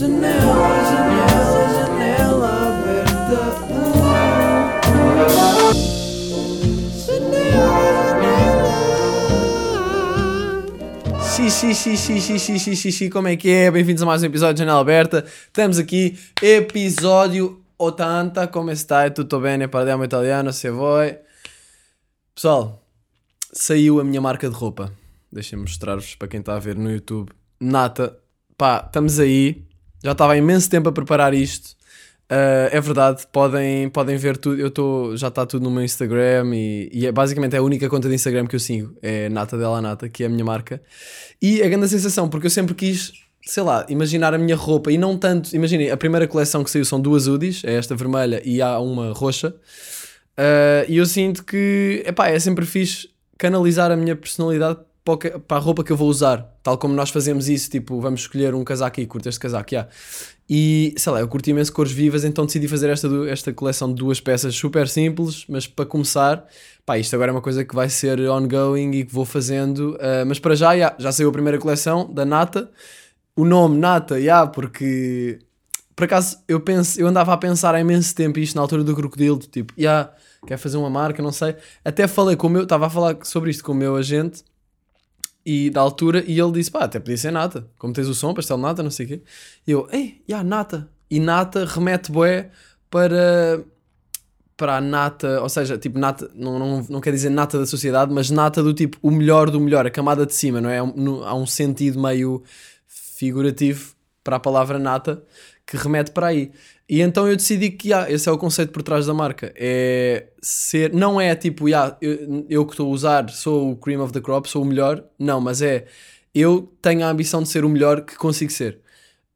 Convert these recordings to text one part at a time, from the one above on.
Janela, janela, janela aberta. Xixi, xixi, xixi, xixi, xixi, como é que é? Bem-vindos a mais um episódio de Janela Aberta. Estamos aqui, episódio 80. Como está? Tutto bene? Parliamo italiano, se voi. Pessoal, saiu a minha marca de roupa. Deixem-me mostrar-vos para quem está a ver no YouTube. Nata, pá, estamos aí. Já estava há imenso tempo a preparar isto. Uh, é verdade, podem, podem ver tudo. Eu tô, já está tudo no meu Instagram e, e é, basicamente é a única conta de Instagram que eu sigo. É Nata Della Nata, que é a minha marca. E a grande sensação, porque eu sempre quis, sei lá, imaginar a minha roupa e não tanto. Imaginem, a primeira coleção que saiu são duas hoodies, é esta vermelha e há uma roxa. Uh, e eu sinto que epá, é sempre fixe canalizar a minha personalidade para, a roupa que eu vou usar. Tal como nós fazemos isso, tipo, vamos escolher um casaco e curto este casaco, yeah. E sei lá, eu curti imenso cores vivas, então decidi fazer esta, esta coleção de duas peças super simples, mas para começar, pá, isto agora é uma coisa que vai ser ongoing e que vou fazendo. uh, mas para já, yeah, já saiu a primeira coleção da Nata. O nome Nata, yeah, porque por acaso eu, penso, eu andava a pensar há imenso tempo isto na altura do crocodilo, tipo, yeah, quer fazer uma marca, não sei. Até falei com o meu, estava a falar sobre isto com o meu agente e da altura, e ele disse: pá, até podia ser nata, como tens o som, pastel nata, não sei o quê. E eu, ei, já, nata. E nata remete bué para, para a nata, ou seja, tipo, nata, não, não, não quer dizer nata da sociedade, mas nata do tipo, o melhor do melhor, a camada de cima, não é? No- há um sentido meio figurativo para a palavra nata que remete para aí. E então eu decidi que ah, esse é o conceito por trás da marca. É ser, não é tipo, ah, eu, eu que estou a usar sou o cream of the crop, sou o melhor. Não, mas é eu tenho a ambição de ser o melhor que consigo ser.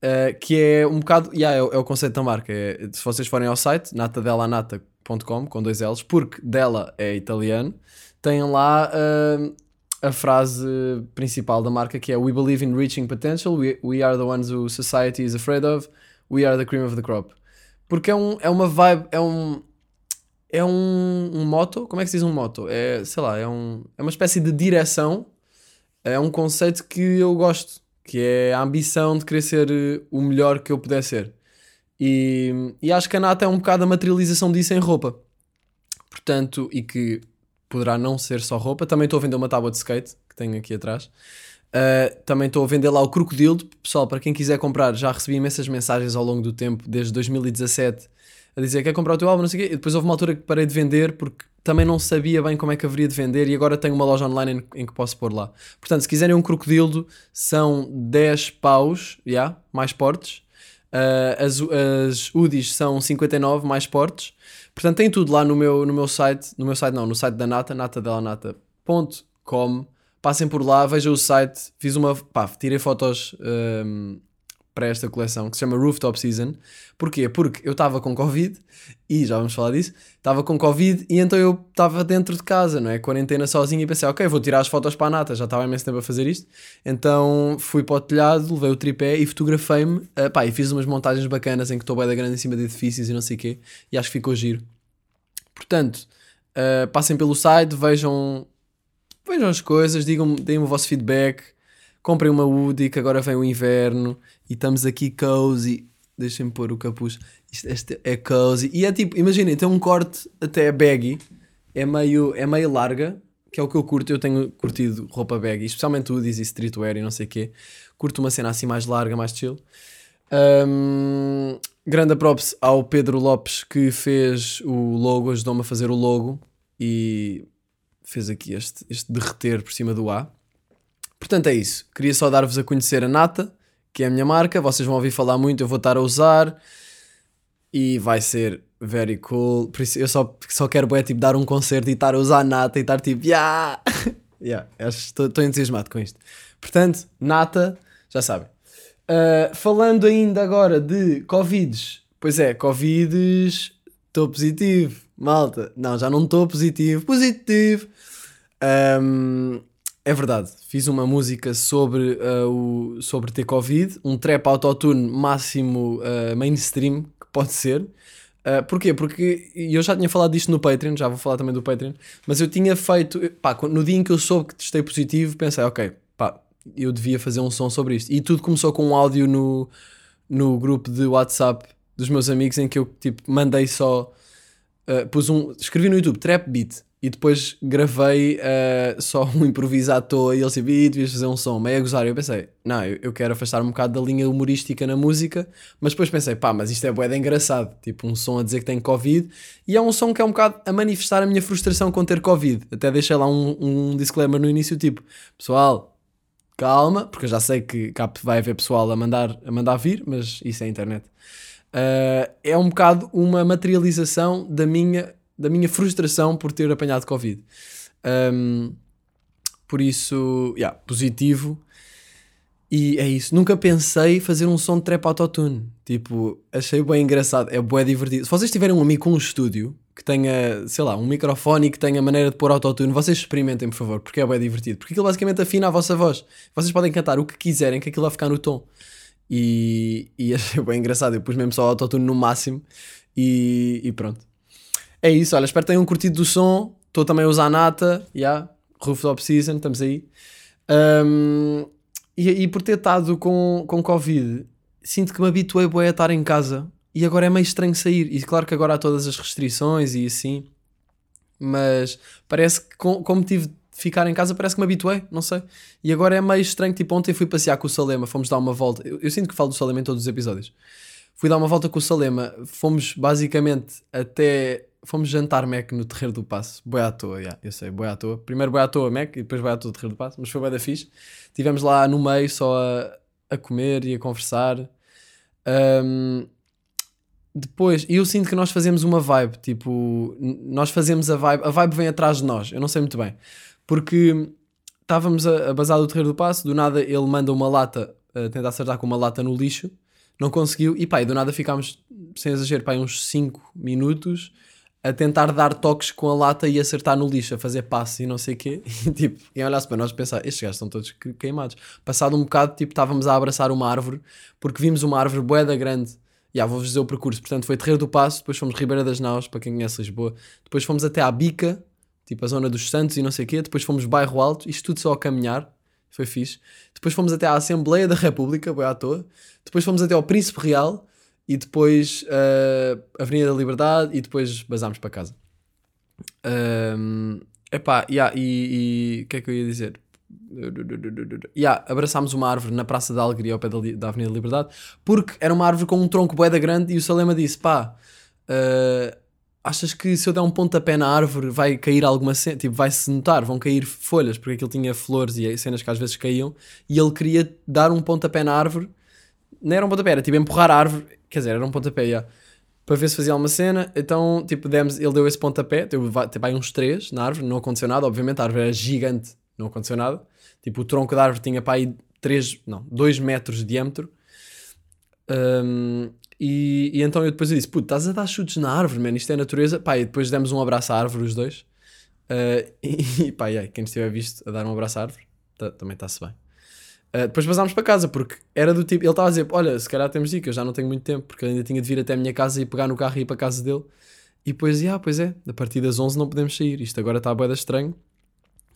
Uh, que é um bocado, yeah, é, é o conceito da marca. É, se vocês forem ao site, natadelanata.com, com dois L's, porque dela é italiano, têm lá uh, a frase principal da marca que é We believe in reaching potential, we, we are the ones who society is afraid of, we are the cream of the crop. Porque é, um, é uma vibe, é um. É um, um motto, como é que se diz um motto? É, sei lá, é, um, é uma espécie de direção, é um conceito que eu gosto, que é a ambição de querer ser eh, o melhor que eu puder ser. E, e acho que a Nata é um bocado a materialização disso em roupa. Portanto, e que poderá não ser só roupa, também estou a vender uma tábua de skate, que tenho aqui atrás. Uh, também estou a vender lá o Crocodilo. Pessoal, para quem quiser comprar, já recebi imensas mensagens ao longo do tempo, desde 2017, a dizer quer comprar o teu álbum, não sei o quê. E depois houve uma altura que parei de vender porque também não sabia bem como é que haveria de vender e agora tenho uma loja online em, em que posso pôr lá. Portanto, se quiserem um crocodilo, são 10 paus, já, mais portes. Uh, as, as UDIs são 59 mais portes. Portanto, tem tudo lá no meu, no meu site, no meu site não, no site da Nata, natadelanata.com. Passem por lá, vejam o site. Fiz uma, pá, tirei fotos um, para esta coleção que se chama Rooftop Season. Porquê? Porque eu estava com Covid e já vamos falar disso. Estava com Covid e então eu estava dentro de casa, não é? Quarentena sozinho e pensei, ok, vou tirar as fotos para a Nata. Já estava imenso tempo a fazer isto. Então fui para o telhado, levei o tripé e fotografei-me. Uh, pá, e fiz umas montagens bacanas em que estou bem da grande em cima de edifícios e não sei o quê. E acho que ficou giro. Portanto, uh, passem pelo site, vejam, vejam as coisas, digam deem-me o vosso feedback. Comprem uma Woody que agora vem o inverno e estamos aqui cozy. Deixem-me pôr o capuz. Isto, este é cozy. E é tipo, imaginem, tem um corte até baggy, é meio, é meio larga, que é o que eu curto. Eu tenho curtido roupa baggy, especialmente hoodies e streetwear e não sei o quê. Curto uma cena assim mais larga, mais chill. Um, grande props ao Pedro Lopes que fez o logo, ajudou-me a fazer o logo e fez aqui este, este derreter por cima do A. Portanto, é isso. Queria só dar-vos a conhecer a Nata, que é a minha marca. Vocês vão ouvir falar muito, eu vou estar a usar e vai ser very cool. Por isso, eu só, só quero bué, tipo, dar um concerto e estar a usar a Nata e estar tipo, yeah! Estou entusiasmado com isto. Portanto, Nata, já sabem. Uh, falando ainda agora de Covids, pois é, Covids, estou positivo, malta. Não, já não estou positivo, positivo. Um, é verdade, fiz uma música sobre, uh, o, sobre ter Covid, um trap autotune máximo uh, mainstream que pode ser. Uh, porquê? Porque eu já tinha falado disto no Patreon, já vou falar também do Patreon, mas eu tinha feito, pá, no dia em que eu soube que testei positivo, pensei, ok, pá, eu devia fazer um som sobre isto. E tudo começou com um áudio no, no grupo de WhatsApp dos meus amigos em que eu tipo mandei só. Uh, pus um. Escrevi no YouTube Trap Beat e depois gravei uh, só um improviso à toa e eles tipo, "Ih, devias fazer um som, meio a gozar. E eu pensei, não, eu, eu quero afastar um bocado da linha humorística na música, mas depois pensei, pá, mas isto é de engraçado. Tipo, um som a dizer que tem Covid e é um som que é um bocado a manifestar a minha frustração com ter Covid. Até deixei lá um, um disclaimer no início, tipo, pessoal, calma, porque eu já sei que cá vai haver pessoal a mandar, a mandar vir, mas isso é internet. Uh, é um bocado uma materialização da minha, da minha frustração por ter apanhado Covid. Um, por isso, yeah, positivo. E é isso. Nunca pensei fazer um som de trap autotune. Tipo, achei bem engraçado. É bem divertido. Se vocês tiverem um amigo com um estúdio que tenha, sei lá, um microfone e que tenha maneira de pôr autotune, vocês experimentem, por favor, porque é bem divertido. Porque aquilo basicamente afina a vossa voz. Vocês podem cantar o que quiserem, que aquilo vai ficar no tom. E, e achei bem engraçado. Eu pus mesmo só autotune no máximo e, e pronto. É isso, olha, espero que tenham curtido do som. Estou também a usar a nata, yeah, Rooftop Season, estamos aí. Um, e, e por ter estado com, com Covid, sinto que me habituei a estar em casa e agora é meio estranho sair. E claro que agora há todas as restrições e assim, mas parece que com, como tive ficar em casa, parece que me habituei, não sei. E agora é meio estranho. Tipo, ontem fui passear com o Salema, fomos dar uma volta. Eu, eu sinto que falo do Salema em todos os episódios. Fui dar uma volta com o Salema, fomos basicamente até. Fomos jantar Mac no Terreiro do Passo. Boi à toa, yeah, eu sei, boi à toa. Primeiro boi à toa Mac e depois boi à toa Terreiro do Passo, mas foi bem da fixe. Estivemos lá no meio só a, a comer e a conversar. Um, depois, e eu sinto que nós fazemos uma vibe, tipo, nós fazemos a vibe, a vibe vem atrás de nós, eu não sei muito bem, porque estávamos a, a basar do Terreiro do Passo, do nada ele manda uma lata, a tentar acertar com uma lata no lixo, não conseguiu, e pá, e do nada ficámos, sem exagero, pá, uns 5 minutos a tentar dar toques com a lata e acertar no lixo, a fazer passe e não sei o quê, e tipo, quem olhasse para nós pensar, estes gajos estão todos que- queimados. Passado um bocado, tipo, estávamos a abraçar uma árvore, porque vimos uma árvore boeda grande, Já, vou-vos dizer o percurso. Portanto, foi Terreiro do Passo, depois fomos Ribeira das Naus, para quem conhece Lisboa. Depois fomos até à Bica, tipo a zona dos Santos e não sei o quê. Depois fomos Bairro Alto, isto tudo só a caminhar. Foi fixe. Depois fomos até à Assembleia da República, boi à toa. Depois fomos até ao Príncipe Real e depois uh, Avenida da Liberdade e depois basámos para casa. Um, epá, yeah, e o que é que eu ia dizer? Yeah, abraçámos uma árvore na Praça da Alegria ao pé da, da Avenida da Liberdade porque era uma árvore com um tronco boeda grande e o Salema disse: pá, uh, achas que se eu der um pontapé na árvore vai cair alguma cena? Tipo, vai-se notar, vão cair folhas porque aquilo tinha flores e cenas que às vezes caíam e ele queria dar um pontapé na árvore. Não era um pontapé, era tipo empurrar a árvore, quer dizer, era um pontapé, yeah, para ver se fazia alguma cena. Então, tipo, demos, ele deu esse pontapé, teve vai- aí uns três na árvore, não aconteceu nada, obviamente, a árvore era gigante, não aconteceu nada. Tipo, o tronco da árvore tinha para aí 3, não, 2 metros de diâmetro. Um, e, e então eu depois eu disse: Puto, estás a dar chutes na árvore, man, isto é natureza. Pá, e depois demos um abraço à árvore, os dois. Uh, e pá, e aí, quem estiver visto a dar um abraço à árvore, tá- também está-se bem. Uh, depois passámos para casa, porque era do tipo, ele estava a dizer: Olha, se calhar temos de ir, que eu já não tenho muito tempo, porque ainda tinha de vir até a minha casa e pegar no carro e ir para a casa dele. E depois, ah, pois é, a partir das 11 não podemos sair, isto agora está a boeda estranho.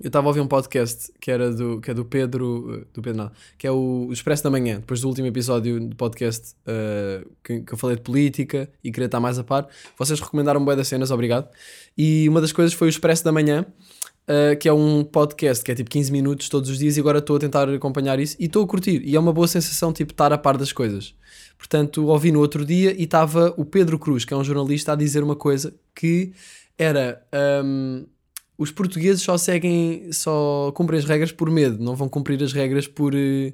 Eu estava a ouvir um podcast que era do, que é do Pedro, uh, do Pedro não, que é o Expresso da Manhã, depois do último episódio do podcast uh, que, que eu falei de política e queria estar mais a par. Vocês recomendaram bué das cenas, obrigado. E uma das coisas foi o Expresso da Manhã, uh, que é um podcast que é tipo 15 minutos todos os dias e agora estou a tentar acompanhar isso e estou a curtir. E é uma boa sensação, tipo, estar a par das coisas. Portanto, ouvi no outro dia e estava o Pedro Cruz, que é um jornalista, a dizer uma coisa que era... um, os portugueses só seguem, só cumprem as regras por medo, não vão cumprir as regras por. eh,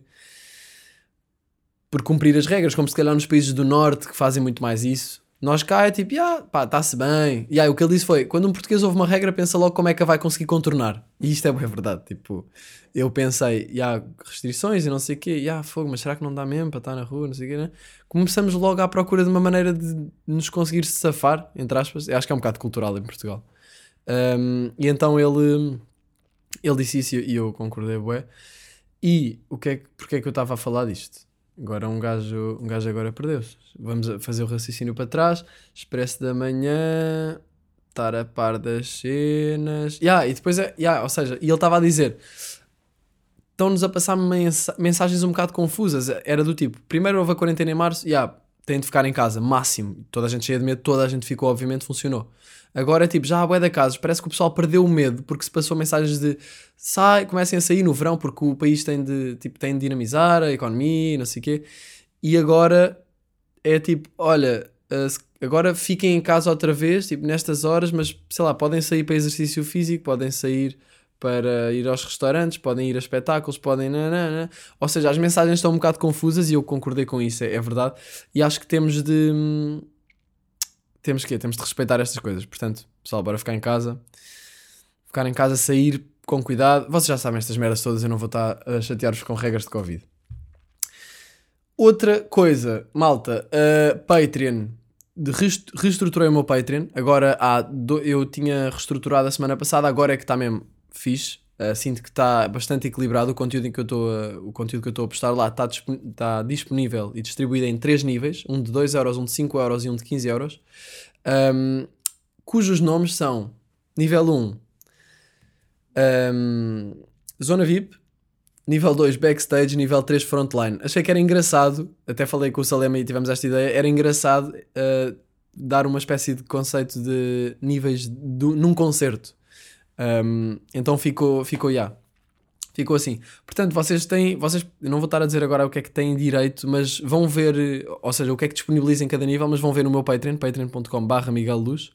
por cumprir as regras, como se calhar nos países do norte que fazem muito mais isso. Nós cá é tipo, ah, pá, está-se bem. E aí o que ele disse foi: quando um português ouve uma regra, pensa logo como é que a vai conseguir contornar. E isto é bem verdade. Tipo, eu pensei, e há restrições e não sei o quê, e há fogo, mas será que não dá mesmo para estar na rua, não sei o quê, né? Começamos logo à procura de uma maneira de nos conseguir safar, entre aspas. Eu acho que é um bocado cultural em Portugal. Um, e então ele, ele disse isso e eu concordei, bué. E o que é, que- porque é que eu estava a falar disto? Agora um gajo, um gajo agora perdeu-se. Vamos fazer o raciocínio para trás. Expresso da manhã, estar a par das cenas. Yeah, e depois é, yeah, ou seja, e ele estava a dizer: estão-nos a passar mensa- mensagens um bocado confusas. Era do tipo, primeiro houve a quarentena em março, já, tem de ficar em casa, máximo. Toda a gente cheia de medo, toda a gente ficou, obviamente, funcionou. Agora tipo, já há bué de casos, parece que o pessoal perdeu o medo porque se passou mensagens de sai, comecem a sair no verão porque o país tem de, tipo, tem de dinamizar a economia, não sei o quê. E agora é tipo, olha, se- agora fiquem em casa outra vez, tipo, nestas horas, mas sei lá, podem sair para exercício físico, podem sair para ir aos restaurantes, podem ir a espetáculos, podem. nanana. Ou seja, as mensagens estão um bocado confusas e eu concordei com isso, é, é verdade. E acho que temos de. Temos que Temos de respeitar estas coisas. Portanto, pessoal, bora ficar em casa. Ficar em casa, sair com cuidado. Vocês já sabem estas merdas todas, eu não vou estar a chatear-vos com regras de Covid. Outra coisa, malta, uh, Patreon. De reestruturei o meu Patreon. Agora há. do- eu tinha reestruturado a semana passada, agora é que está mesmo fixe. Uh, sinto que está bastante equilibrado. O conteúdo que eu estou a, o conteúdo que eu estou a postar lá está, disp- está disponível e distribuído em três níveis: um de 2 euros, um de 5 euros e um de 15 euros. Um, cujos nomes são nível 1 um, Zona VIP, nível 2 Backstage, nível 3 Frontline. Achei que era engraçado, até falei com o Salema e tivemos esta ideia, era engraçado uh, dar uma espécie de conceito de níveis num concerto. Um, então ficou, ficou, já. Ficou assim. Portanto, vocês têm, vocês, não vou estar a dizer agora o que é que têm direito, mas vão ver, ou seja, o que é que disponibiliza em cada nível, mas vão ver no meu Patreon, patreon.com.br Miguel Luz.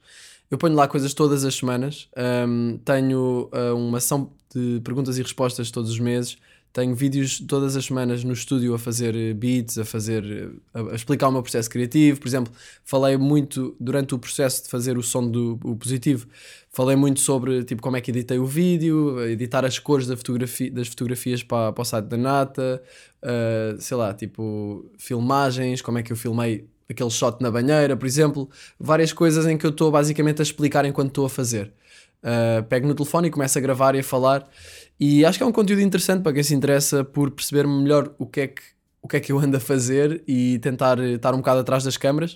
Eu ponho lá coisas todas as semanas. Um, tenho uh, uma ação de perguntas e respostas todos os meses. Tenho vídeos todas as semanas no estúdio a fazer eh, beats, a fazer, eh, a, a explicar o meu processo criativo. Por exemplo, falei muito durante o processo de fazer o som do o positivo. Falei muito sobre tipo como é que editei o vídeo, editar as cores da fotografia, das fotografias para, para o site da Nata, uh, sei lá, tipo filmagens, como é que eu filmei aquele shot na banheira, por exemplo, várias coisas em que eu estou basicamente a explicar enquanto estou a fazer. Uh, pego no telefone e começo a gravar e a falar, e acho que é um conteúdo interessante para quem se interessa por perceber melhor o que é que, o que, é que eu ando a fazer e tentar estar um bocado atrás das câmaras.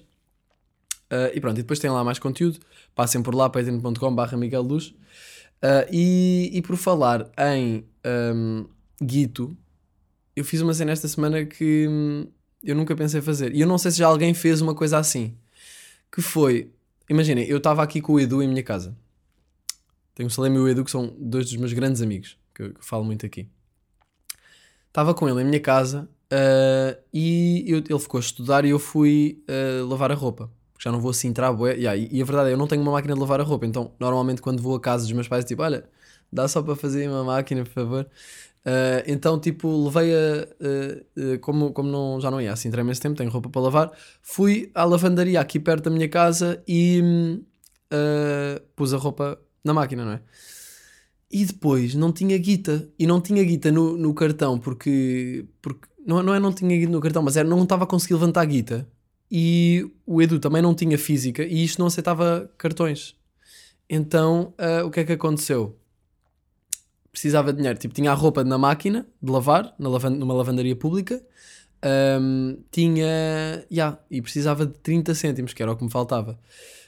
Uh, e pronto, e depois tem lá mais conteúdo. Passem por lá, patreon.com.br Miguel Luz. Uh, e, e por falar em um, Guito, eu fiz uma cena esta semana que hum, eu nunca pensei fazer. E eu não sei se já alguém fez uma coisa assim. Que foi, imaginem, eu estava aqui com o Edu em minha casa. Tenho o Salem e o Edu que são dois dos meus grandes amigos, que eu, que eu falo muito aqui. Estava com ele em minha casa uh, e eu- ele ficou a estudar e eu fui uh, lavar a roupa. Já não vou assim entrar bué. Yeah, e, e a verdade é, eu não tenho uma máquina de lavar a roupa. Então, normalmente quando vou a casa dos meus pais, tipo, olha, dá só para fazer uma máquina, por favor. Uh, então, tipo, levei a. uh, uh, como como não, já não ia assim, entrei imenso tempo, tenho roupa para lavar. Fui à lavandaria aqui perto da minha casa e pus a roupa na máquina, não é? E depois não tinha guita. E não tinha guita no, no cartão porque. porque não, não é não tinha guita no cartão, mas era não estava a conseguir levantar a guita. E o Edu também não tinha física e isto não aceitava cartões. Então ah, o que é que aconteceu? Precisava de dinheiro. Tipo, tinha a roupa na máquina de lavar, na numa lavandaria pública. Ahm, tinha. Yeah, e precisava de 30 cêntimos, que era o que me faltava.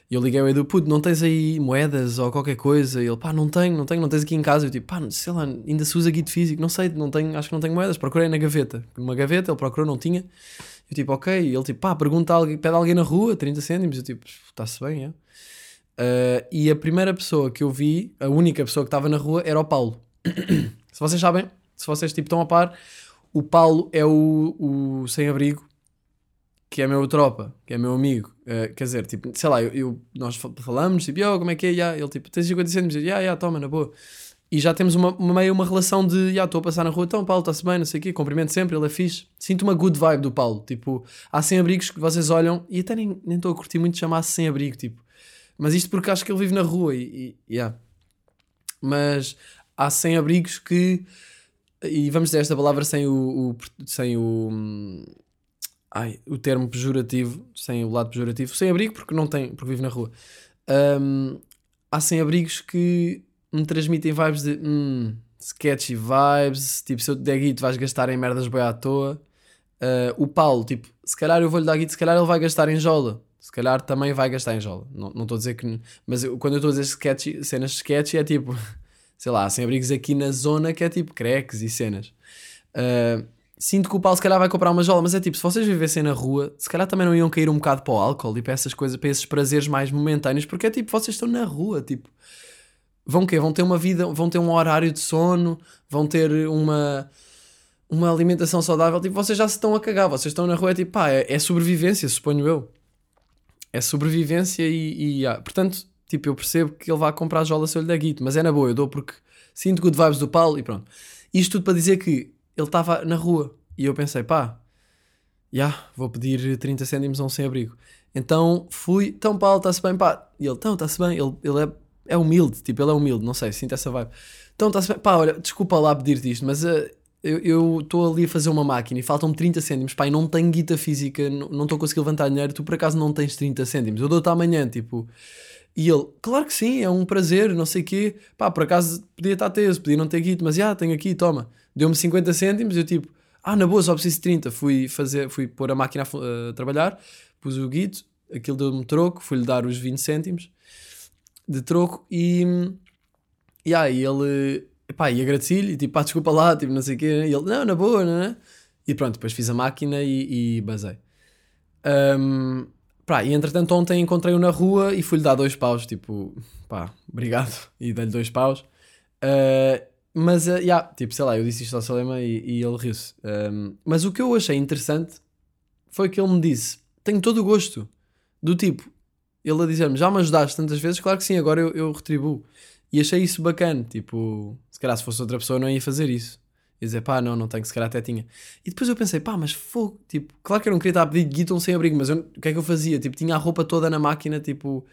E eu liguei ao Edu, puto, não tens aí moedas ou qualquer coisa? E ele, pá, não tenho, não tenho, não tens aqui em casa. Eu tipo, pá, sei lá, ainda se usa guito físico, não sei, não tenho, acho que não tenho moedas. Procurei na gaveta, numa gaveta, ele procurou, não tinha. Eu tipo, ok. E ele tipo, pá, pergunta a alguém, pede a alguém na rua, 30 cêntimos. Eu tipo, está-se bem, é? Ah, e a primeira pessoa que eu vi, a única pessoa que estava na rua, era o Paulo. se vocês sabem, se vocês tipo, estão a par, o Paulo é o, o sem-abrigo que é meu tropa, que é meu amigo. Eh, quer dizer, tipo, sei lá, eu, eu- nós fa- falamos, tipo, yo, como é que é? Ya, Ele tipo, tens 50 cêntimos? Ya, ya, toma, na boa. E já temos uma, uma meio uma relação de, já, estou a passar na rua, então, Paulo, está-se bem, não sei o quê, cumprimento sempre, ele é fixe. Sinto uma good vibe do Paulo, tipo, há sem-abrigos que vocês olham, e até nem nem estou a curtir muito chamar-se sem-abrigo, tipo. Mas isto porque acho que ele vive na rua e, e yeah. Mas há sem-abrigos que, e vamos dizer esta palavra sem o, o- sem o, hum, ai, o termo pejorativo, sem o lado pejorativo, sem abrigo porque não tem, porque vive na rua. Hum, há sem abrigos que me transmitem vibes de hum, sketchy vibes, tipo, se eu te der guito vais gastar em merdas boi à toa. Uh, o Paulo, tipo, se calhar eu vou-lhe dar guito, se calhar ele vai gastar em jola. Se calhar também vai gastar em jola. Não estou a dizer que. Mas eu- quando eu estou a dizer sketchy, cenas sketchy é tipo. sei lá, há sem-abrigos aqui na zona que é tipo creques e cenas. Uh, sinto que o Paulo se calhar vai comprar uma jola, mas é tipo, se vocês vivessem na rua, se calhar também não iam cair um bocado para o álcool e para essas coisas, para esses prazeres mais momentâneos, porque é tipo, vocês estão na rua, tipo, vão quê? Vão ter uma vida, vão ter um horário de sono, vão ter uma uma alimentação saudável, tipo, vocês já se estão a cagar, vocês estão na rua, é tipo, pá, é, é sobrevivência, suponho eu. É sobrevivência e, e ah, portanto, tipo, eu percebo que ele vai comprar jola se eu lhe der guito, mas é na boa, eu dou porque sinto good vibes do Paulo e pronto. Isto tudo para dizer que ele estava na rua e eu pensei, pá, já, yeah, vou pedir 30 cêntimos a um sem-abrigo. Então fui, então Paulo, está-se bem, pá. E ele, então, está-se bem, ele, ele é, é humilde, tipo, ele é humilde, não sei, sinto essa vibe. Então, está-se bem, pá, olha, desculpa lá pedir-te isto, mas uh, eu estou ali a fazer uma máquina e faltam-me 30 cêntimos, pá, e não tenho guita física, não estou a conseguir levantar dinheiro, tu por acaso não tens 30 cêntimos, eu dou-te amanhã, tipo. E ele, claro que sim, é um prazer, não sei o quê, pá, por acaso podia estar teso, podia não ter guito, mas já, tenho aqui, toma. Deu-me 50 cêntimos, eu tipo, ah, na boa, só preciso de 30. Fui fazer, fui pôr a máquina a, a trabalhar, pus o guito, aquilo deu-me troco, fui-lhe dar os 20 cêntimos de troco e. E aí ele pá, e agradeci-lhe, e tipo, pá, desculpa lá, tipo, não sei o quê. E ele, não, na boa, não é? E pronto, depois fiz a máquina e, e basei. Um, pá, e entretanto ontem encontrei-o na rua e fui-lhe dar dois paus, tipo, pá, obrigado, e dei-lhe dois paus. Uh, mas, uh, yeah, tipo, sei lá, eu disse isto ao Salema e, e ele riu-se. Um, mas o que eu achei interessante foi que ele me disse, tenho todo o gosto, do tipo, ele a dizer-me, já me ajudaste tantas vezes, claro que sim, agora eu, eu retribuo. E achei isso bacana, tipo, se calhar se fosse outra pessoa não ia fazer isso. Ia dizer, pá, não, não tenho, se calhar até tinha. E depois eu pensei, pá, mas fogo, tipo, claro que eu não queria estar a pedir guiton sem abrigo, mas eu, o que é que eu fazia? Tipo, tinha a roupa toda na máquina, tipo,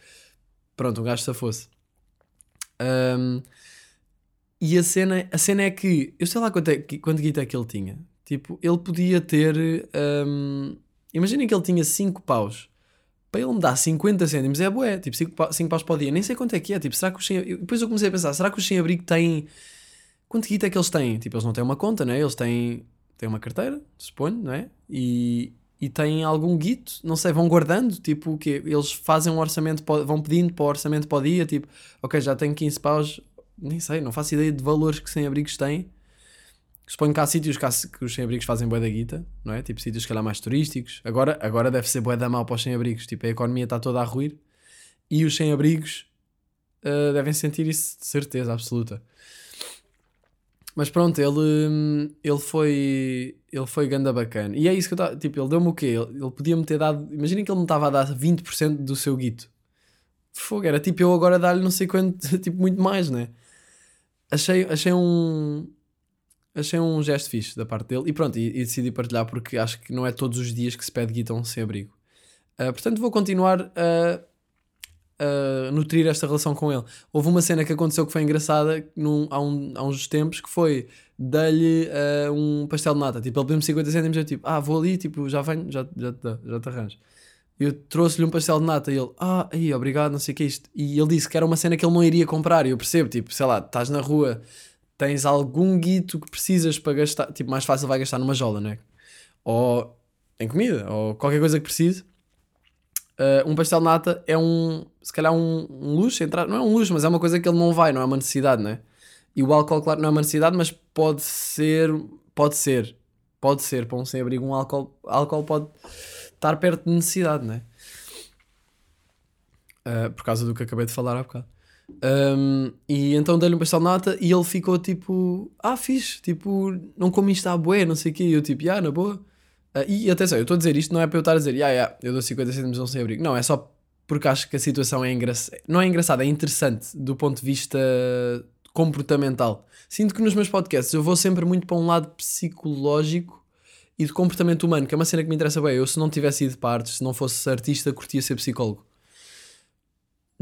pronto, um gajo se fosse. Um, e a cena, a cena é que, eu sei lá quanto, é, quanto guita é que ele tinha. Tipo, ele podia ter, um, imaginem que ele tinha 5 paus para ele me dar 50 cêntimos é bué, tipo 5 paus para o dia, nem sei quanto é que é, tipo, será que sem depois eu comecei a pensar, será que os sem-abrigo têm, quanto guita é que eles têm? Tipo, eles não têm uma conta, né? Eles têm, têm uma carteira, suponho, não é? E, e têm algum guito, não sei, vão guardando, tipo, o quê? Eles fazem um orçamento, vão pedindo para o orçamento para o dia, tipo, ok, já tenho 15 paus, nem sei, não faço ideia de valores que sem-abrigos têm, Suponho que há sítios que, há, que os sem-abrigos fazem bué da guita, não é? Tipo sítios que calhar mais turísticos. Agora, agora deve ser bué da mal para os sem-abrigos. Tipo, a economia está toda a ruir e os sem-abrigos uh, devem sentir isso de certeza absoluta. Mas pronto, ele, ele foi ele foi ganda bacana. E é isso que eu estava, tipo, ele deu-me o quê? Ele, ele podia-me ter dado, imaginem que ele me estava a dar 20% do seu guito. Fogo, era tipo eu agora dar-lhe não sei quanto, tipo muito mais, né? Achei, achei um, achei um gesto fixe da parte dele e pronto, e, e, decidi partilhar porque acho que não é todos os dias que se pede guitão sem abrigo. Uh, portanto, vou continuar a, nutrir esta relação com ele. Houve uma cena que aconteceu que foi engraçada num, há, um, há uns tempos que foi dar-lhe uh, um pastel de nata. Tipo, ele pediu-me 50 cêntimos, eu tipo, ah, vou ali, tipo, já venho, já, já, já te arranjo. Eu trouxe-lhe um pastel de nata e ele, ah, aí, obrigado, não sei o que é isto. E ele disse que era uma cena que ele não iria comprar. E eu percebo, tipo, sei lá, estás na rua tens algum guito que precisas para gastar, tipo, mais fácil vai gastar numa jola, né? Ou em comida, ou qualquer coisa que precise. Uh, um pastel de nata é um, se calhar um, um, luxo, entrar, não é um luxo, mas é uma coisa que ele não vai, não é uma necessidade, né? E o álcool, claro, não é uma necessidade, mas pode ser, pode ser, pode ser, para um sem-abrigo, um álcool, álcool pode estar perto de necessidade, né? Uh, por causa do que acabei de falar há bocado. Um, e então dei-lhe um pastel de nata e ele ficou tipo, ah, fixe, tipo, não comi isto à bué, não sei o quê. E eu tipo, ah, na boa. Uh, e atenção, eu estou a dizer isto não é para eu estar a dizer, ah, yeah, eu dou 50 cêntimos a um sem-abrigo. Não, é só porque acho que a situação é engraçada. Não é engraçada, é interessante do ponto de vista comportamental. Sinto que nos meus podcasts eu vou sempre muito para um lado psicológico e de comportamento humano, que é uma cena que me interessa bem. Eu, se não tivesse ido para se não fosse artista, curtia ser psicólogo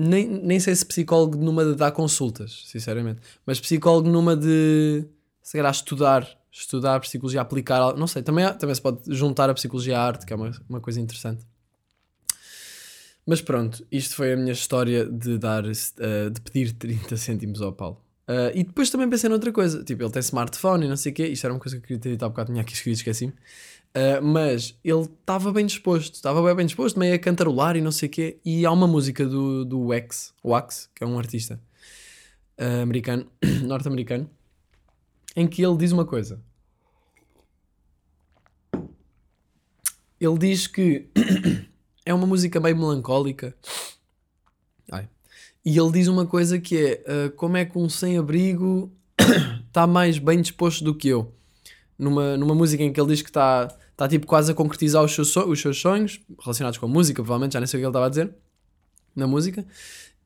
nem, nem sei se psicólogo numa de dar consultas, sinceramente, mas psicólogo numa de se calhar estudar, estudar psicologia, aplicar, não sei, também, também se pode juntar a psicologia à arte, que é uma, uma coisa interessante. Mas pronto, isto foi a minha história de dar, uh, de pedir 30 cêntimos ao Paulo. Uh, e depois também pensei noutra coisa, tipo, ele tem smartphone e não sei o quê, isto era uma coisa que eu queria ter dito há bocado, tinha aqui escrito, esqueci-me. Uh, mas ele estava bem disposto, estava bem, bem disposto, meio a cantarolar e não sei o quê. E há uma música do, do Wax, Wax, que é um artista, americano, norte-americano, em que ele diz uma coisa. Ele diz que é uma música meio melancólica. Ai. E ele diz uma coisa que é ah, como é que um sem-abrigo está mais bem disposto do que eu. Numa, numa música em que ele diz que está tá, tipo quase a concretizar os seus, os seus sonhos, relacionados com a música, provavelmente, já nem sei o que ele estava a dizer, na música.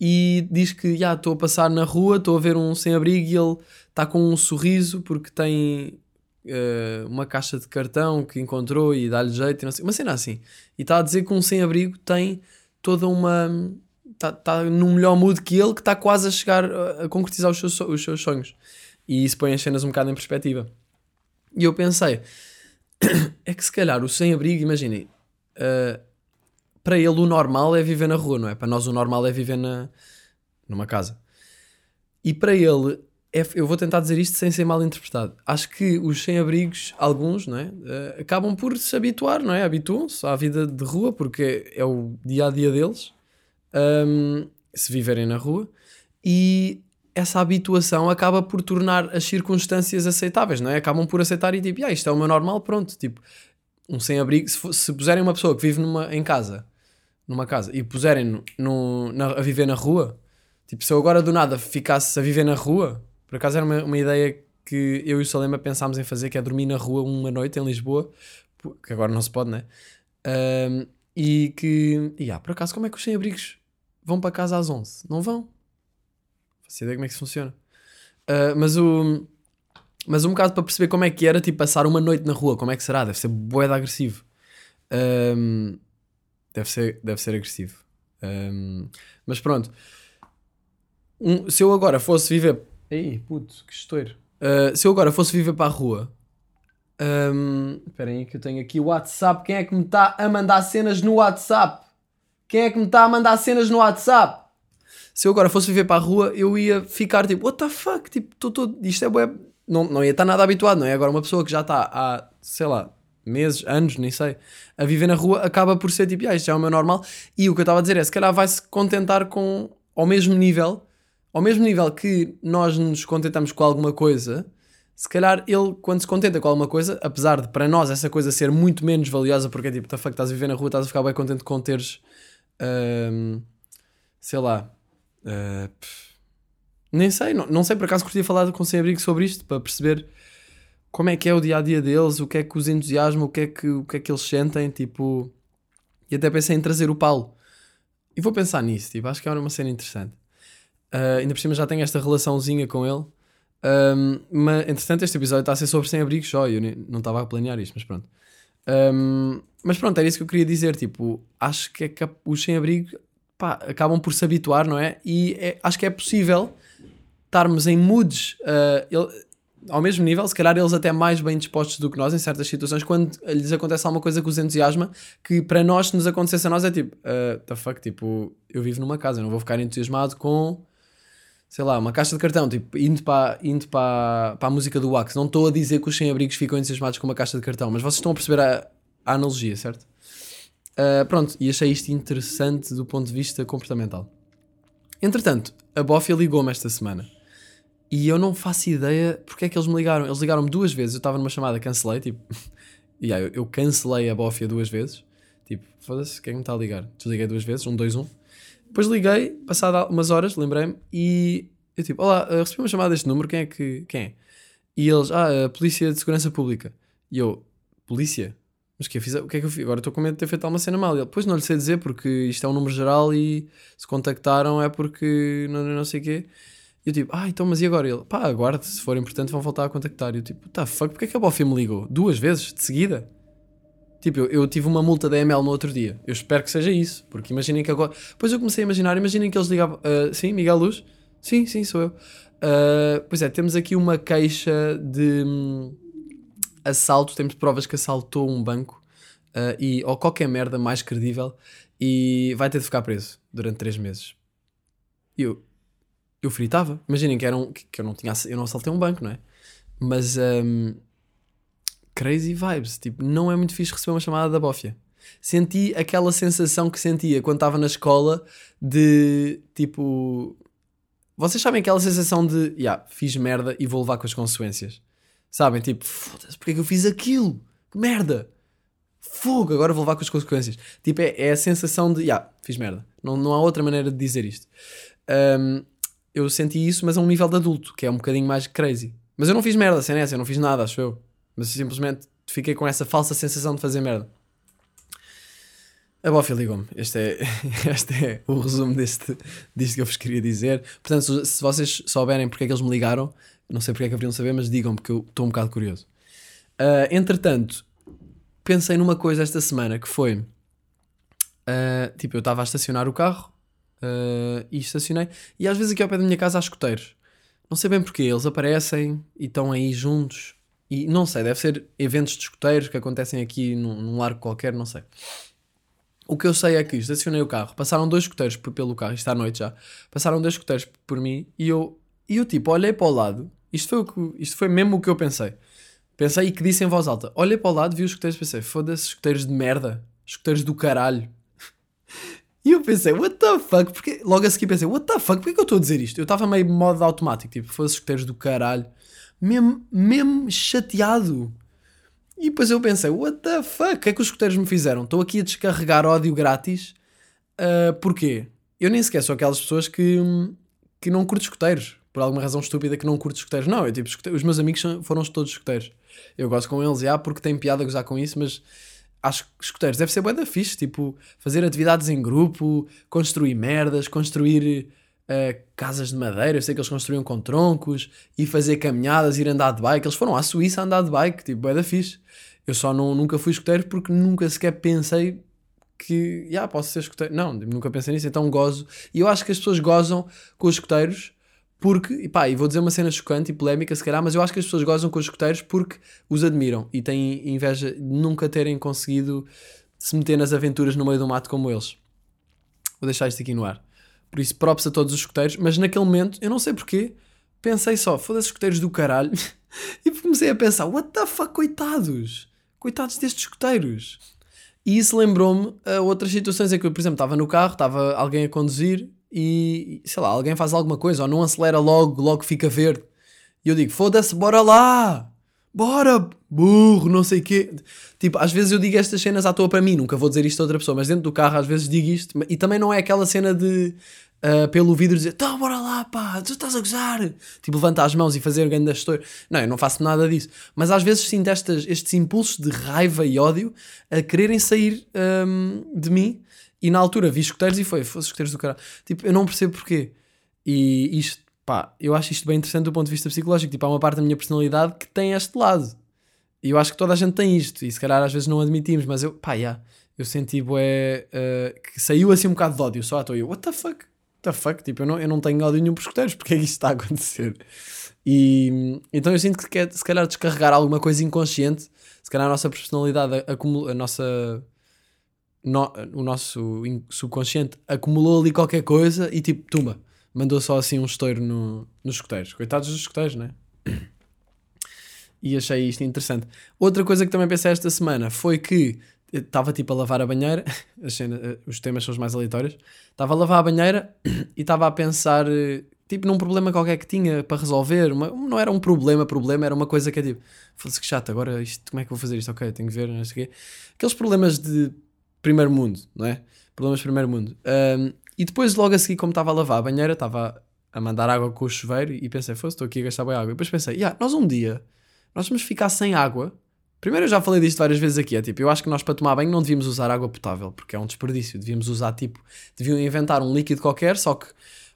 E diz que, já, estou a passar na rua, estou a ver um sem-abrigo e ele está com um sorriso porque tem eh, uma caixa de cartão que encontrou e dá-lhe jeito, não sei, uma cena assim. E está a dizer que um sem-abrigo tem toda uma. Está tá num melhor mood que ele, que está quase a chegar a, a concretizar os seus, os seus sonhos. E isso põe as cenas um bocado em perspectiva. E eu pensei, é que se calhar o sem-abrigo, imaginem, eh, para ele o normal é viver na rua, não é? Para nós o normal é viver na, numa casa. E para ele, é- eu vou tentar dizer isto sem ser mal interpretado. Acho que os sem-abrigos, alguns, não é? Eh, acabam por se habituar, não é? Habituam-se à vida de rua porque é o dia a dia deles, ahm, se viverem na rua, e essa habituação acaba por tornar as circunstâncias aceitáveis, não é? Acabam por aceitar e tipo, ah, isto é o meu normal, pronto. Tipo, um sem-abrigo, se, se puserem uma pessoa que vive numa, em casa, numa casa, e puserem no, na- a viver na rua, tipo, se eu agora do nada ficasse a viver na rua, por acaso era uma, uma ideia que eu e o Salema pensámos em fazer, que é dormir na rua uma noite em Lisboa, que agora não se pode, né? Ahm, e que, e ah, por acaso, como é que os sem-abrigos vão para casa às 11? Não vão. Faço ideia como é que isso funciona. Ah, mas o. Mas um bocado para perceber como é que era, tipo, passar uma noite na rua, como é que será? Deve ser de agressivo. Ahm, deve, ser, deve ser agressivo. Ahm, mas pronto. Um- se eu agora fosse viver. Ei, puto, que estouro. Ah, se eu agora fosse viver para a rua. ahm, Esperem aí que eu tenho aqui o WhatsApp. Quem é que me está a mandar cenas no WhatsApp? Quem é que me está a mandar cenas no WhatsApp? Se eu agora fosse viver para a rua, eu ia ficar tipo, what the fuck? Tipo, tô, tô, isto é. Não, não ia estar nada habituado, não é? Agora, uma pessoa que já está há, sei lá, meses, anos, nem sei, a viver na rua, acaba por ser tipo, ah, isto já é o meu normal. E o que eu estava a dizer é, se calhar vai-se contentar com, ao mesmo nível, ao mesmo nível que nós nos contentamos com alguma coisa, se calhar ele, quando se contenta com alguma coisa, apesar de para nós essa coisa ser muito menos valiosa, porque é tipo, tá fuck, estás a viver na rua, estás a ficar bem contente com teres, ahm, sei lá, pff, nem sei, não, não sei por acaso curtia falar com sem abrigo sobre isto para perceber como é que é o dia a dia deles, o que é que os entusiasma, o que é que, o que é que eles sentem, tipo. E até pensei em trazer o Paulo. E vou pensar nisso, tipo, acho que é uma cena interessante. Ah, ainda por cima já tenho esta relaçãozinha com ele. Ahm, mas, entretanto, este episódio está a ser sobre sem-abrigos só. Eu não estava a planear isto, mas pronto. Ahm, mas pronto, era isso que eu queria dizer. Tipo, acho que é que os sem-abrigo acabam por se habituar, não é? E é- acho que é possível estarmos em moods ah, ele- ao mesmo nível, se calhar eles até mais bem dispostos do que nós em certas situações, quando lhes acontece alguma coisa que os entusiasma, que para nós, se nos acontecesse a nós, é tipo, uh, the fuck, tipo, eu vivo numa casa, eu não vou ficar entusiasmado com, sei lá, uma caixa de cartão, tipo, indo para, indo para, para a música do Wax. Não estou a dizer que os sem-abrigos ficam entusiasmados com uma caixa de cartão, mas vocês estão a perceber a, a analogia, certo? Uh, pronto, e achei isto interessante do ponto de vista comportamental. Entretanto, a Bófia ligou-me esta semana. E eu não faço ideia porque é que eles me ligaram. Eles ligaram-me duas vezes. Eu estava numa chamada, cancelei. Tipo, e aí eu, cancelei a bófia duas vezes. Tipo, foda-se, quem é me está a ligar? Desliguei duas vezes, um, dois, um. Depois liguei, passado umas horas, lembrei-me, e eu tipo, olá, eh, recebi uma chamada deste número, quem é que. Quem é? E eles, ah, a Polícia de Segurança Pública. E eu, Polícia? Mas que eu fiz, o que é que eu fiz? Agora estou com medo de ter feito alguma cena mal. E ele, pois não lhe sei dizer, porque isto é um número geral e se contactaram é porque não, não sei o quê. Eu tipo, ah, então, mas e agora? Ele, pá, aguarde, se for importante vão voltar a contactar. E eu tipo, tá, fuck, porque é que a Bofia me ligou? Duas vezes, de seguida? Tipo, eu, eu tive uma multa da ML no outro dia. Eu espero que seja isso, porque imaginem que agora... Depois eu comecei a imaginar, imaginem que eles ligavam... "Ah, sim, Miguel Luz? Sim, sim, sou eu. Ah, pois é, temos aqui uma queixa de hum, assalto, temos provas que assaltou um banco ah, e, ou qualquer merda mais credível e vai ter de ficar preso durante três meses. E eu, eu fritava. Imaginem que, era um, que, que eu não tinha eu não assaltei um banco, não é? Mas hum, crazy vibes, tipo, não é muito fixe receber uma chamada da bófia. Senti aquela sensação que sentia quando estava na escola de tipo Vocês sabem aquela sensação de, yeah, fiz merda e vou levar com as consequências. Sabem? Tipo, foda-se, porque é que eu fiz aquilo? Que merda! Fogo, agora vou levar com as consequências. Tipo, é, é a sensação de, yeah, fiz merda. Não, não há outra maneira de dizer isto. Um, eu senti isso, mas a um nível de adulto, que é um bocadinho mais crazy. Mas eu não fiz merda, sem essa, eu não fiz nada, acho eu. Mas simplesmente fiquei com essa falsa sensação de fazer merda. A Bofi ligou-me. Este é, este é o resumo deste, disto que eu vos queria dizer. Portanto, se vocês souberem porque é que eles me ligaram, não sei porque é que haveriam de saber, mas digam porque eu estou um bocado curioso. Uh, entretanto, pensei numa coisa esta semana que foi. Uh, tipo, eu estava a estacionar o carro uh, e estacionei. E às vezes aqui ao pé da minha casa há escuteiros. Não sei bem porquê, eles aparecem e estão aí juntos. E não sei, deve ser eventos de escuteiros que acontecem aqui num, num largo qualquer, não sei. O que eu sei é que estacionei o carro, passaram dois escuteiros pelo carro, isto à noite já, passaram dois escuteiros por mim e eu, e eu tipo, olhei para o lado, isto foi, o que, isto foi mesmo o que eu pensei. Pensei e que disse em voz alta, olhei para o lado, vi os escuteiros e pensei, foda-se, escuteiros de merda, escuteiros do caralho. E eu pensei, what the fuck? Porque, logo a seguir pensei, what the fuck? Porquê que eu estou a dizer isto? Eu estava meio modo automático, tipo, foda-se escuteiros do caralho. Mesmo, mesmo chateado. E depois eu pensei, what the fuck? O que é que os escuteiros me fizeram? Estou aqui a descarregar ódio grátis. Uh, porquê? Eu nem sequer sou aquelas pessoas que, que não curto escuteiros. Por alguma razão estúpida que não curto escuteiros. Não, eu tipo, os meus amigos foram todos escuteiros. Eu gosto com eles, já, porque tem piada a gozar com isso, mas acho que escuteiros deve ser bué da fixe. Tipo, fazer atividades em grupo, construir merdas, construir uh, casas de madeira. Eu sei que eles construíam com troncos e fazer caminhadas, ir andar de bike. Eles foram à Suíça andar de bike, tipo, bué da fixe. Eu só não, nunca fui escuteiro porque nunca sequer pensei que, já, yeah, posso ser escuteiro. Não, nunca pensei nisso, então gozo. E eu acho que as pessoas gozam com os escuteiros porque, e pá, e vou dizer uma cena chocante e polémica se calhar, mas eu acho que as pessoas gozam com os escuteiros porque os admiram e têm inveja de nunca terem conseguido se meter nas aventuras no meio do mato como eles. Vou deixar isto aqui no ar. Por isso, props a todos os escuteiros, mas naquele momento, eu não sei porquê, pensei só, foda-se escuteiros do caralho, e comecei a pensar, what the fuck, coitados coitados destes escuteiros. E isso lembrou-me a outras situações em que eu, por exemplo, estava no carro, estava alguém a conduzir e, sei lá, alguém faz alguma coisa ou não acelera logo, logo fica verde. E eu digo, foda-se, bora lá! Bora, burro, não sei o quê. Tipo, às vezes eu digo estas cenas à toa para mim, nunca vou dizer isto a outra pessoa, mas dentro do carro às vezes digo isto. E também não é aquela cena de uh, pelo vidro dizer, tá, bora lá, pá, tu estás a gozar. Tipo, levantar as mãos e fazer grande história. Não, eu não faço nada disso. Mas às vezes sinto estas, estes impulsos de raiva e ódio a quererem sair um, de mim. E na altura vi escuteiros e foi, fosse escuteiros do caralho. Tipo, eu não percebo porquê. E isto, pá, eu acho isto bem interessante do ponto de vista psicológico. Tipo, há uma parte da minha personalidade que tem este lado. E eu acho que toda a gente tem isto. E se calhar às vezes não admitimos, mas eu, pá. Yeah, eu senti, bué, uh, que saiu assim um bocado de ódio só à toa. Eu, what the fuck? the fuck? Tipo, eu não, eu não tenho ódio nenhum por escuteiros, porque é que isto está a acontecer? E então eu sinto que se calhar descarregar alguma coisa inconsciente, se calhar a nossa personalidade acumula, a nossa. No, o nosso subconsciente acumulou ali qualquer coisa e tipo, tuma, mandou só assim um estouro no, nos escuteiros. Coitados dos escuteiros, né? E achei isto interessante. Outra coisa que também pensei esta semana foi que estava tipo a lavar a banheira, eh, os temas são os mais aleatórios. Estava a lavar a banheira e estava a pensar eh, tipo num problema qualquer que tinha para resolver. Uma, não era um problema, problema, era uma coisa que é tipo, foda-se que chato, agora isto, como é que vou fazer isto? Ok, tenho que ver, não sei o quê. Aqueles problemas de primeiro mundo, não é? Problemas de primeiro mundo. Um, e depois, logo a seguir, como estava a lavar a banheira, estava a mandar água com o chuveiro e pensei, fosse, estou aqui a gastar bem água. E depois pensei, yeah, nós um dia, nós vamos ficar sem água Primeiro, eu já falei disto várias vezes aqui. É tipo, eu acho que nós para tomar banho não devíamos usar água potável, porque é um desperdício. Devíamos usar tipo, deviam inventar um líquido qualquer, só que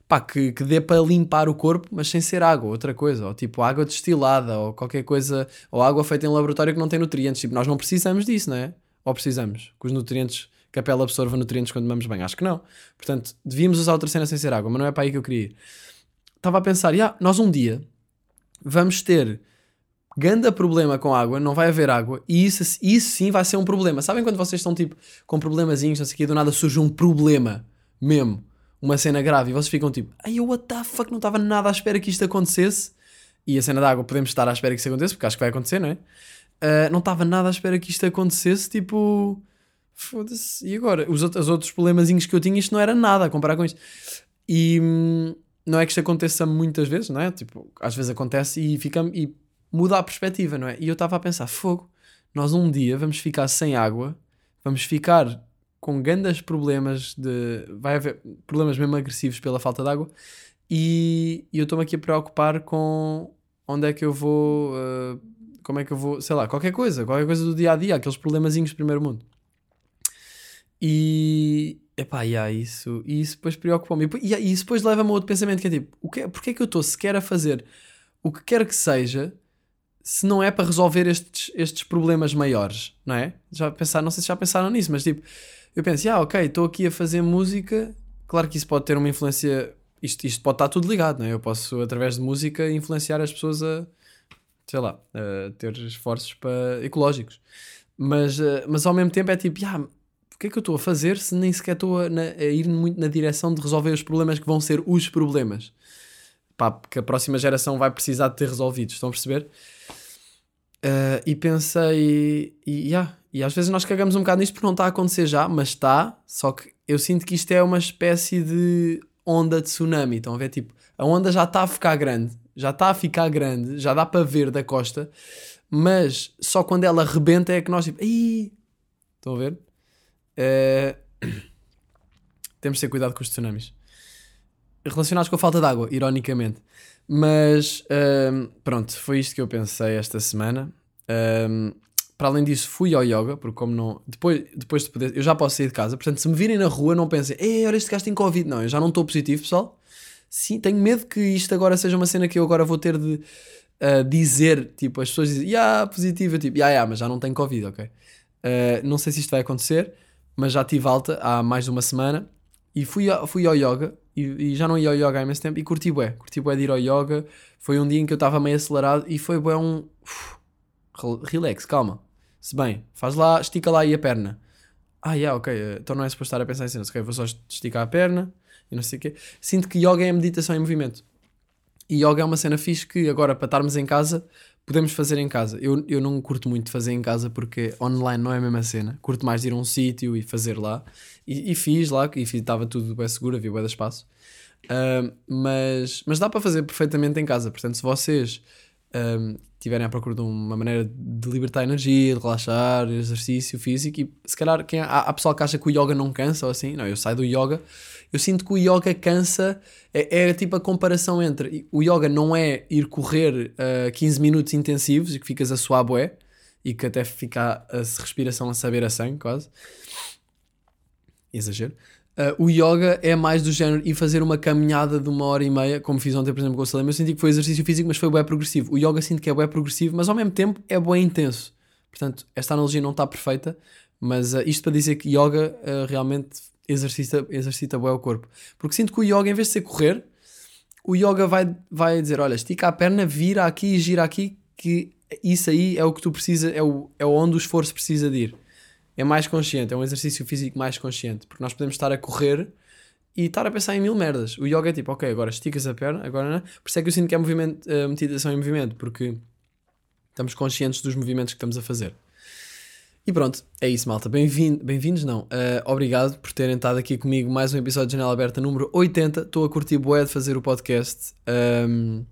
pá, que, que dê para limpar o corpo, mas sem ser água, outra coisa, ou tipo água destilada, ou qualquer coisa, ou água feita em laboratório que não tem nutrientes. Tipo, nós não precisamos disso, não é? Ou precisamos? Que os nutrientes, que a pele absorva nutrientes quando tomamos banho? Acho que não. Portanto, devíamos usar outra cena sem ser água, mas não é para aí que eu queria ir. Estava a pensar, yeah, nós um dia vamos ter ganda problema com água, não vai haver água, e isso, isso sim vai ser um problema. Sabem quando vocês estão tipo com problemazinhos, não sei o do nada surge um problema mesmo, uma cena grave, e vocês ficam tipo, ai, what the fuck, não estava nada à espera que isto acontecesse. E a cena da água podemos estar à espera que isso aconteça, porque acho que vai acontecer, não é? Uh, não estava nada à espera que isto acontecesse, tipo, foda-se. E agora? Os, os outros problemazinhos que eu tinha, isto não era nada a comparar com isto. E, não é que isto aconteça muitas vezes, não é? Tipo, às vezes acontece e, fica, e muda a perspectiva, não é? E eu estava a pensar, fogo, nós um dia vamos ficar sem água, vamos ficar com grandes problemas de. Vai haver problemas mesmo agressivos pela falta de água e, e eu estou-me aqui a preocupar com onde é que eu vou. uh, como é que eu vou. Sei lá, qualquer coisa, qualquer coisa do dia a dia, aqueles problemazinhos de primeiro mundo. E. Epá, yeah, isso, e isso depois preocupa-me. E, e isso depois leva-me a outro pensamento que é tipo: o que, porquê é que eu estou sequer a fazer o que quer que seja se não é para resolver estes, estes problemas maiores, não é? Já pensar, não sei se já pensaram nisso, mas tipo, eu penso, ah, ok, estou aqui a fazer música, claro que isso pode ter uma influência, isto, isto pode estar tudo ligado, não é? Eu posso, através de música, influenciar as pessoas a, sei lá, a ter esforços para, ecológicos. Mas, eh, mas ao mesmo tempo é tipo, ah, o que é que eu estou a fazer se nem sequer estou a, a ir muito na direção de resolver os problemas que vão ser os problemas? Pá, que a próxima geração vai precisar de ter resolvidos, estão a perceber? Uh, e pensei, e, yeah, e às vezes nós cagamos um bocado nisto porque não está a acontecer já, mas está. Só que eu sinto que isto é uma espécie de onda de tsunami. Estão a ver? Tipo, a onda já está a ficar grande, já está a ficar grande, já dá para ver da costa, mas só quando ela rebenta é que nós, tipo, Ih! estão a ver? Uh, temos de ter cuidado com os tsunamis relacionados com a falta de água, ironicamente. Mas hum, pronto, foi isto que eu pensei esta semana. Hum, para além disso, fui ao yoga, porque como não. Depois, depois de poder. Eu já posso sair de casa, portanto, se me virem na rua, não pensem, ei, olha, este gajo tem Covid. Não, eu já não estou positivo, pessoal. Sim, tenho medo que isto agora seja uma cena que eu agora vou ter de ah, dizer. Tipo, as pessoas dizem, yeah, positivo. Eu tipo, yeah, yeah, mas já não tenho Covid, ok? Ah, não sei se isto vai acontecer, mas já tive alta há mais de uma semana e fui, fui ao yoga e, e já não ia ao yoga há imenso tempo e curti bué, curti bué de ir ao yoga. Foi um dia em que eu estava meio acelerado e foi bué um uf, rel- relax, calma. Se bem, faz lá, estica lá aí a perna. Ah, yeah, ok, eh, então não é suposto estar a pensar em cenas, ok, vou só esticar a perna e não sei o quê. Sinto que yoga é a meditação em movimento. E yoga é uma cena fixe que agora, para estarmos em casa, podemos fazer em casa. Eu, eu não curto muito fazer em casa porque online não é a mesma cena. Curto mais ir a um sítio e fazer lá. E, e fiz lá, e estava tudo bem seguro, havia bem de espaço. Ahm, mas, mas dá para fazer perfeitamente em casa. Portanto, se vocês ahm, tiverem à procura de uma maneira de libertar energia, de relaxar, exercício físico, e se calhar quem, há, há pessoal que acha que o yoga não cansa ou assim, não, eu saio do yoga, eu sinto que o yoga cansa, é, é tipo a comparação entre o yoga não é ir correr ah, 15 minutos intensivos e que ficas a suar bué, e que até fica a respiração a saber a sangue quase, exagero. Uh, o yoga é mais do género ir fazer uma caminhada de uma hora e meia, como fiz ontem, por exemplo, com o Salim. Eu senti que foi exercício físico, mas foi bem progressivo. O yoga sinto que é bem progressivo, mas ao mesmo tempo é bem intenso. Portanto, esta analogia não está perfeita, mas uh, isto para dizer que yoga uh, realmente exercita, exercita bem o corpo. Porque sinto que o yoga, em vez de ser correr, o yoga vai, vai dizer: olha, estica a perna, vira aqui e gira aqui, que isso aí é o que tu precisa, é, o, é onde o esforço precisa de ir é mais consciente, é um exercício físico mais consciente, porque nós podemos estar a correr e estar a pensar em mil merdas. O yoga é tipo, ok, agora esticas a perna, agora não. Por isso é que eu sinto que é movimento, eh, meditação em movimento, porque estamos conscientes dos movimentos que estamos a fazer. E pronto, é isso, malta. Bem-vindo, bem-vindos, não. Eh, obrigado por terem estado aqui comigo. Mais um episódio de Janela Aberta número 80. Estou a curtir bué de fazer o podcast. Ahm,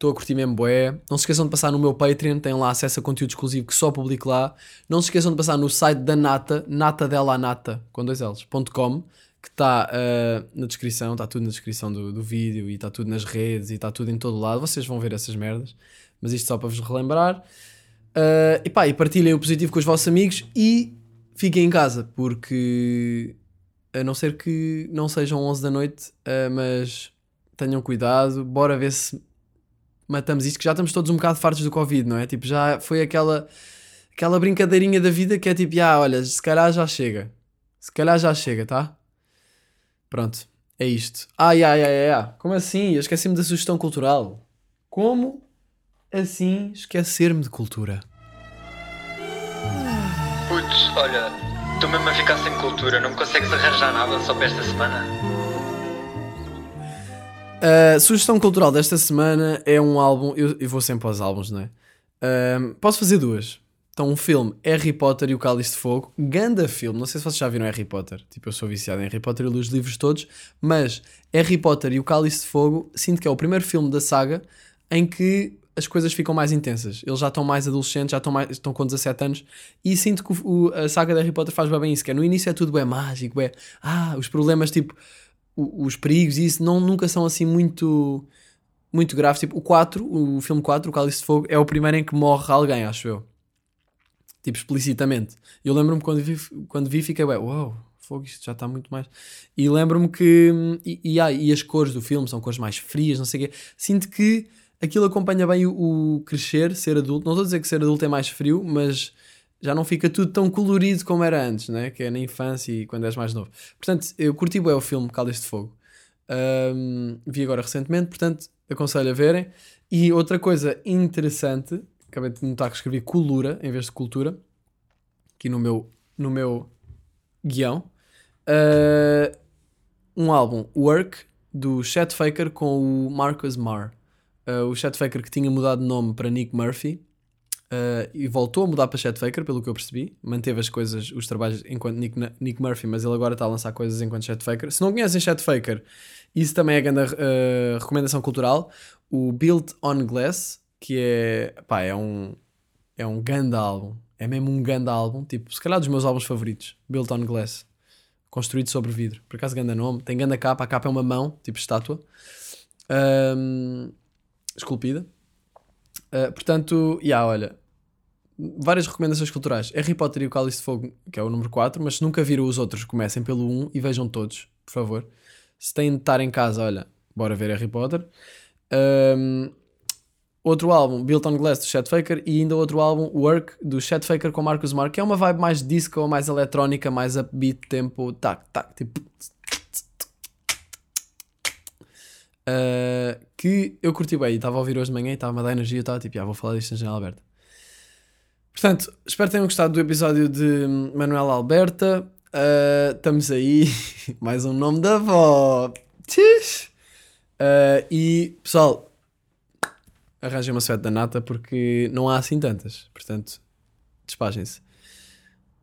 Estou a curtir mesmo bué. Não se esqueçam de passar no meu Patreon, têm lá acesso a conteúdo exclusivo que só publico lá. Não se esqueçam de passar no site da Nata, natadelanata, com dois L's, .com, que está ah, na descrição, está tudo na descrição do, do vídeo e está tudo nas redes e está tudo em todo lado. Vocês vão ver essas merdas, mas isto só para vos relembrar. Ah, e pá, e partilhem o positivo com os vossos amigos e fiquem em casa, porque a não ser que não sejam 11 da noite, ah, mas tenham cuidado, bora ver se matamos isto, que já estamos todos um bocado fartos do Covid, não é? Tipo, já foi aquela, aquela brincadeirinha da vida que é tipo, ah, olha, se calhar já chega. Se calhar já chega, tá? Pronto, é isto. Ai, ai, ai, ai, como assim? Eu esqueci-me da sugestão cultural. Como assim esquecer-me de cultura? Putz, olha, estou mesmo a ficar sem cultura, não me consegues arranjar nada só para esta semana? A sugestão cultural desta semana é um álbum. Eu, eu vou sempre aos álbuns, não é? Ahm, posso fazer duas. Então, um filme Harry Potter e o Cálice de Fogo, ganda filme. Não sei se vocês já viram Harry Potter. Tipo, eu sou viciado em Harry Potter e li os livros todos, mas Harry Potter e o Cálice de Fogo, sinto que é o primeiro filme da saga em que as coisas ficam mais intensas. Eles já estão mais adolescentes, já estão, mais, estão com 17 anos, e sinto que o- a saga de Harry Potter faz bem isso, que é no início é tudo bem mágico, é, ah, os problemas, tipo, os perigos e isso, não, nunca são assim muito muito graves. Tipo, o 4, o filme 4, o Cálice de Fogo, é o primeiro em que morre alguém, acho eu. Tipo, explicitamente. Eu lembro-me quando vi, quando vi fiquei, ué, uau, fogo, isto já está muito mais. E lembro-me que. E, e, ah, e as cores do filme são cores mais frias, não sei o quê. Sinto que aquilo acompanha bem o, o crescer, ser adulto. Não estou a dizer que ser adulto é mais frio, mas já não fica tudo tão colorido como era antes, né? Que é na infância e quando és mais novo. Portanto, eu curti bem o filme Cálice de Fogo. Ahm, vi agora recentemente, portanto, aconselho a verem. E outra coisa interessante, acabei de notar que escrevi colura em vez de cultura, aqui no meu, no meu guião. Ah, um álbum, Work, do Chet Faker com o Marcus Marr. Ah, o Chet Faker que tinha mudado de nome para Nick Murphy. Ah, e voltou a mudar para Chet Faker, pelo que eu percebi. Manteve as coisas, os trabalhos enquanto Nick, Nick Murphy, mas ele agora está a lançar coisas enquanto Chet Faker. Se não conhecem Chet Faker, isso também é grande ah, recomendação cultural. O Built on Glass, que é, pá, é um, é um grande álbum. É mesmo um grande álbum. Tipo, se calhar dos meus álbuns favoritos. Built on Glass. Construído sobre vidro. Por acaso, grande nome. Tem grande capa. A capa é uma mão, tipo estátua. Ahm, esculpida. Ah, portanto, yeah, olha. Várias recomendações culturais. Harry Potter e o Cálice de Fogo, que é o número 4, mas se nunca viram os outros, comecem pelo 1 e vejam todos, por favor. Se têm de estar em casa, olha, bora ver Harry Potter. Um, outro álbum, Built on Glass, do Chet Faker, e ainda outro álbum, Work, do Chet Faker com Marcus Mark, que é uma vibe mais disco, mais eletrónica, mais upbeat, tempo, tac, tac, tipo. Uh, que eu curti bem, e estava a ouvir hoje de manhã e estava-me a dar energia, eu estava tipo, já vou falar disto na janela aberta. Portanto, espero que tenham gostado do episódio de Manuela Alberta. Uh, estamos aí, mais um nome da avó. Uh, e pessoal, arranjem uma suéte da nata porque não há assim tantas. Portanto, despachem-se.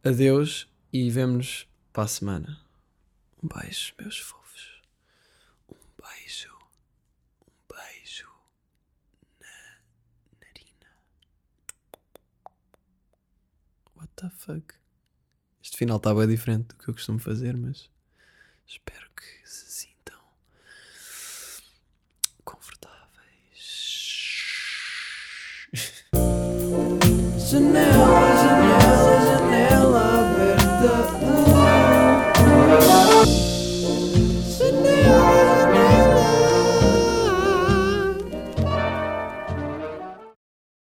Adeus e vemo-nos para a semana. Um beijo, meus fofos. Um beijo. Um beijo na narina. What the fuck? Este final está bem diferente do que eu costumo fazer, mas espero que se sintam confortáveis. Janela